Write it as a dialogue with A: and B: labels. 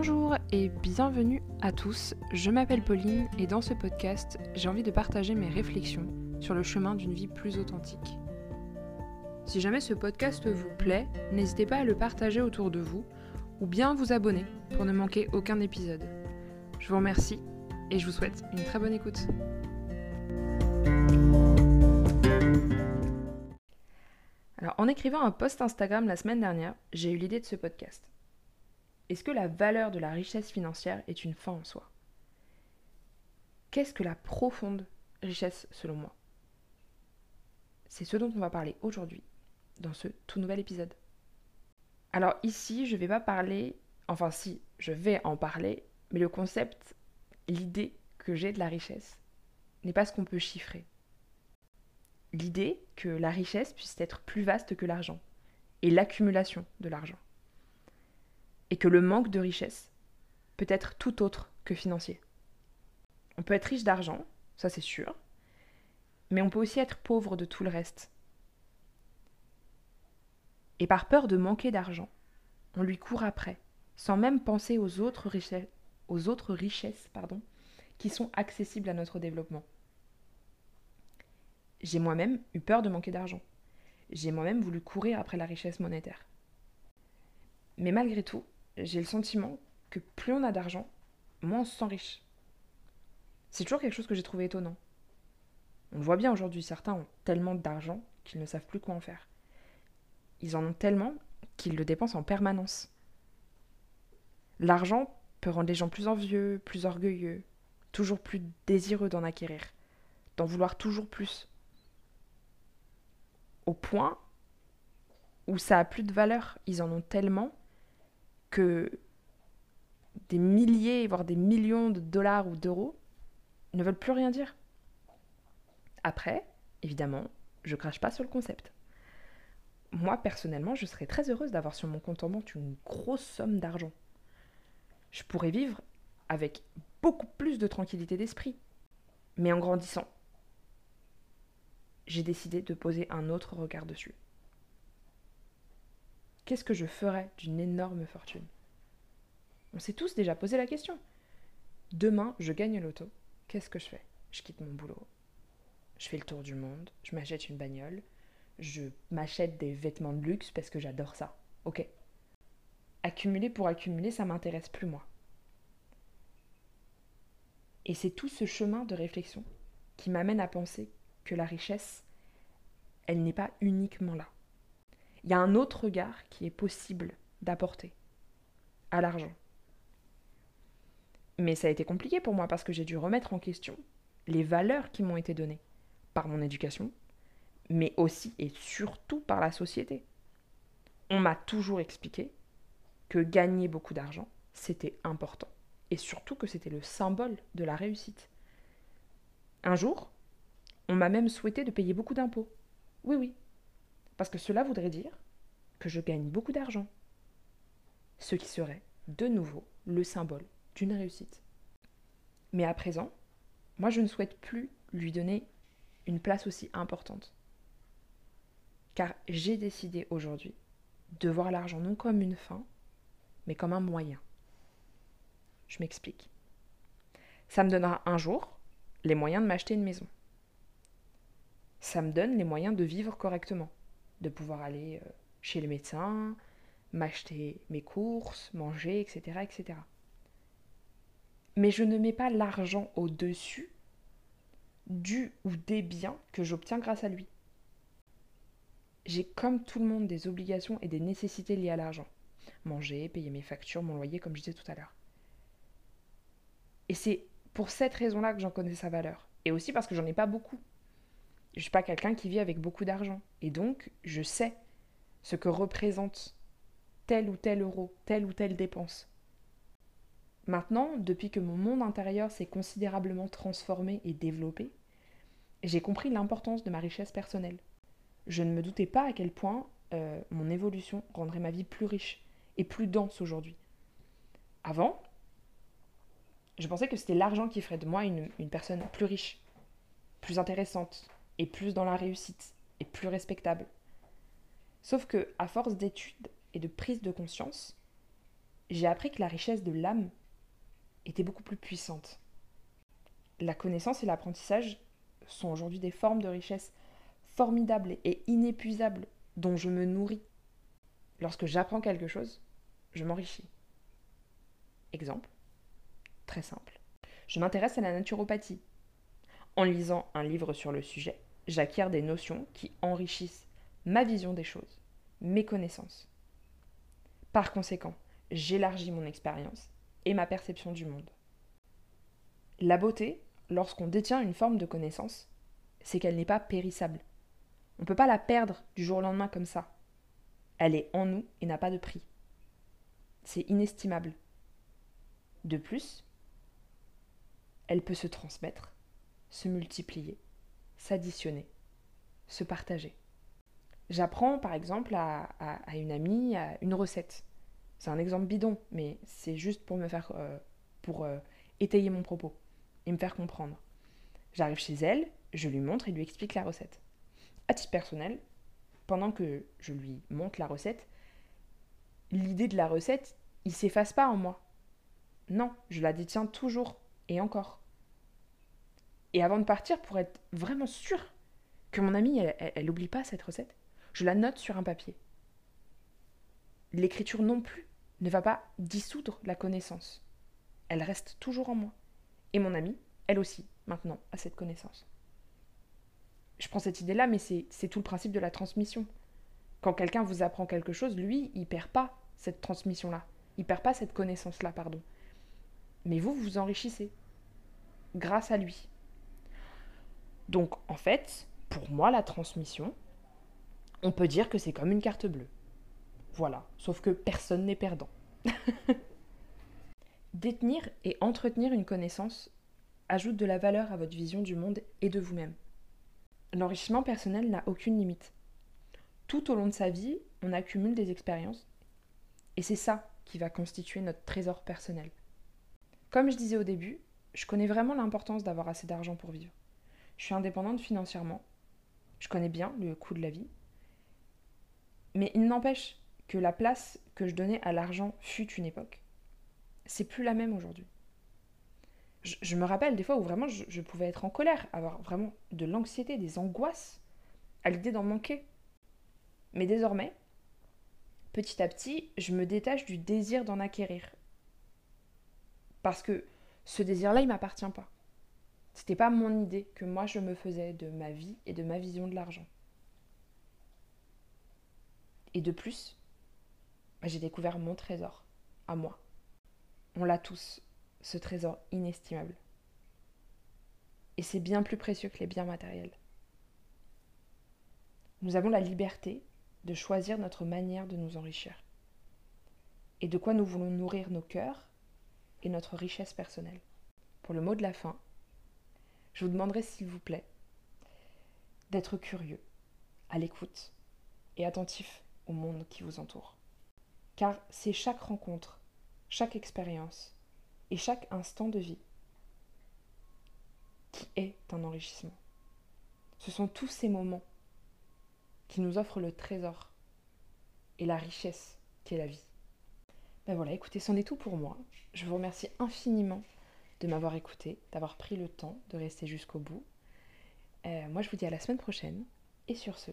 A: Bonjour et bienvenue à tous, je m'appelle Pauline et dans ce podcast, j'ai envie de partager mes réflexions sur le chemin d'une vie plus authentique. Si jamais ce podcast vous plaît, n'hésitez pas à le partager autour de vous ou bien vous abonner pour ne manquer aucun épisode. Je vous remercie et je vous souhaite une très bonne écoute. Alors, en écrivant un post Instagram la semaine dernière, j'ai eu l'idée de ce podcast. Est-ce que la valeur de la richesse financière est une fin en soi? Qu'est-ce que la profonde richesse selon moi? C'est ce dont on va parler aujourd'hui dans ce tout nouvel épisode. Alors ici, je ne vais pas parler, enfin si, je vais en parler, mais le concept, l'idée que j'ai de la richesse n'est pas ce qu'on peut chiffrer. L'idée que la richesse puisse être plus vaste que l'argent et l'accumulation de l'argent et que le manque de richesse peut être tout autre que financier. On peut être riche d'argent, ça c'est sûr, mais on peut aussi être pauvre de tout le reste. Et par peur de manquer d'argent, on lui court après, sans même penser aux autres richesses, pardon, qui sont accessibles à notre développement. J'ai moi-même eu peur de manquer d'argent. J'ai moi-même voulu courir après la richesse monétaire. Mais malgré tout, j'ai le sentiment que plus on a d'argent, moins on se sent riche. C'est toujours quelque chose que j'ai trouvé étonnant. On le voit bien aujourd'hui, certains ont tellement d'argent qu'ils ne savent plus quoi en faire. Ils en ont tellement qu'ils le dépensent en permanence. L'argent peut rendre les gens plus envieux, plus orgueilleux, toujours plus désireux d'en acquérir, d'en vouloir toujours plus. Au point où ça a plus de valeur, ils en ont tellement que des milliers, voire des millions de dollars ou d'euros ne veulent plus rien dire. Après, évidemment, je crache pas sur le concept. Moi, personnellement, je serais très heureuse d'avoir sur mon compte en banque une grosse somme d'argent. Je pourrais vivre avec beaucoup plus de tranquillité d'esprit. Mais en grandissant, j'ai décidé de poser un autre regard dessus qu'est-ce que je ferais d'une énorme fortune? On s'est tous déjà posé la question. Demain, je gagne l'auto. Qu'est-ce que je fais? Je quitte mon boulot. Je fais le tour du monde. Je m'achète une bagnole. Je m'achète des vêtements de luxe parce que j'adore ça. Ok. Accumuler pour accumuler, ça m'intéresse plus moi. Et c'est tout ce chemin de réflexion qui m'amène à penser que la richesse, elle n'est pas uniquement là il y a un autre regard qui est possible d'apporter à l'argent. Mais ça a été compliqué pour moi parce que j'ai dû remettre en question les valeurs qui m'ont été données par mon éducation, mais aussi et surtout par la société. On m'a toujours expliqué que gagner beaucoup d'argent, c'était important, et surtout que c'était le symbole de la réussite. Un jour, on m'a même souhaité de payer beaucoup d'impôts. Oui, oui, parce que cela voudrait dire que je gagne beaucoup d'argent. Ce qui serait, de nouveau, le symbole d'une réussite. Mais à présent, moi je ne souhaite plus lui donner une place aussi importante. Car j'ai décidé aujourd'hui de voir l'argent non comme une fin, mais comme un moyen. Je m'explique. Ça me donnera un jour les moyens de m'acheter une maison. Ça me donne les moyens de vivre correctement de pouvoir aller euh, chez le médecin, m'acheter mes courses, manger, etc., etc. Mais je ne mets pas l'argent au-dessus du ou des biens que j'obtiens grâce à lui. J'ai comme tout le monde des obligations et des nécessités liées à l'argent. Manger, payer mes factures, mon loyer, comme je disais tout à l'heure. Et c'est pour cette raison-là que j'en connais sa valeur. Et aussi parce que j'en ai pas beaucoup. Je suis pas quelqu'un qui vit avec beaucoup d'argent. Et donc, je sais ce que représente tel ou tel euro, telle ou telle dépense. Maintenant, depuis que mon monde intérieur s'est considérablement transformé et développé, j'ai compris l'importance de ma richesse personnelle. Je ne me doutais pas à quel point euh, mon évolution rendrait ma vie plus riche et plus dense aujourd'hui. Avant, je pensais que c'était l'argent qui ferait de moi une personne plus riche, plus intéressante, et plus dans la réussite et plus respectable. Sauf que, à force d'études et de prise de conscience, j'ai appris que la richesse de l'âme était beaucoup plus puissante. La connaissance et l'apprentissage sont aujourd'hui des formes de richesse formidables et inépuisables dont je me nourris. Lorsque j'apprends quelque chose, je m'enrichis. Exemple, très simple. Je m'intéresse à la naturopathie. En lisant un livre sur le sujet, j'acquiers des notions qui enrichissent ma vision des choses, mes connaissances. Par conséquent, j'élargis mon expérience et ma perception du monde. La beauté, lorsqu'on détient une forme de connaissance, c'est qu'elle n'est pas périssable. On ne peut pas la perdre du jour au lendemain comme ça. Elle est en nous et n'a pas de prix. C'est inestimable. De plus, elle peut se transmettre, se multiplier, s'additionner, se partager. J'apprends par exemple à, une amie une recette. C'est un exemple bidon, mais c'est juste pour me faire euh, pour euh, étayer mon propos et me faire comprendre. J'arrive chez elle, je lui montre et lui explique la recette. À titre personnel, pendant que je lui montre la recette, l'idée de la recette, il s'efface pas en moi. Non, je la détiens toujours et encore. Et avant de partir, pour être vraiment sûre que mon amie, elle n'oublie pas cette recette, je la note sur un papier. L'écriture non plus ne va pas dissoudre la connaissance. Elle reste toujours en moi. Et mon amie, elle aussi, maintenant, a cette connaissance. Je prends cette idée-là, mais c'est tout le principe de la transmission. Quand quelqu'un vous apprend quelque chose, lui, il perd pas cette transmission-là. Il perd pas cette connaissance-là, pardon. Mais vous, vous enrichissez. Grâce à lui. Donc, en fait, pour moi, la transmission, on peut dire que c'est comme une carte bleue. Voilà, sauf que personne n'est perdant. Détenir et entretenir une connaissance ajoute de la valeur à votre vision du monde et de vous-même. L'enrichissement personnel n'a aucune limite. Tout au long de sa vie, on accumule des expériences et c'est ça qui va constituer notre trésor personnel. Comme je disais au début, je connais vraiment l'importance d'avoir assez d'argent pour vivre. Je suis indépendante financièrement, je connais bien le coût de la vie, mais il n'empêche que la place que je donnais à l'argent fut une époque. C'est plus la même aujourd'hui. Je, me rappelle des fois où vraiment je, je pouvais être en colère, avoir vraiment de l'anxiété, des angoisses à l'idée d'en manquer. Mais désormais, petit à petit, je me détache du désir d'en acquérir. Parce que ce désir-là, il m'appartient pas. C'était pas mon idée que moi je me faisais de ma vie et de ma vision de l'argent. Et de plus, j'ai découvert mon trésor, à moi. On l'a tous, ce trésor inestimable. Et c'est bien plus précieux que les biens matériels. Nous avons la liberté de choisir notre manière de nous enrichir et de quoi nous voulons nourrir nos cœurs et notre richesse personnelle. Pour le mot de la fin, je vous demanderai s'il vous plaît d'être curieux, à l'écoute et attentif au monde qui vous entoure. Car c'est chaque rencontre, chaque expérience et chaque instant de vie qui est un enrichissement. Ce sont tous ces moments qui nous offrent le trésor et la richesse qu'est la vie. Ben voilà, écoutez, c'en est tout pour moi. Je vous remercie infiniment de m'avoir écouté, d'avoir pris le temps de rester jusqu'au bout. Euh, moi, je vous dis à la semaine prochaine. Et sur ce,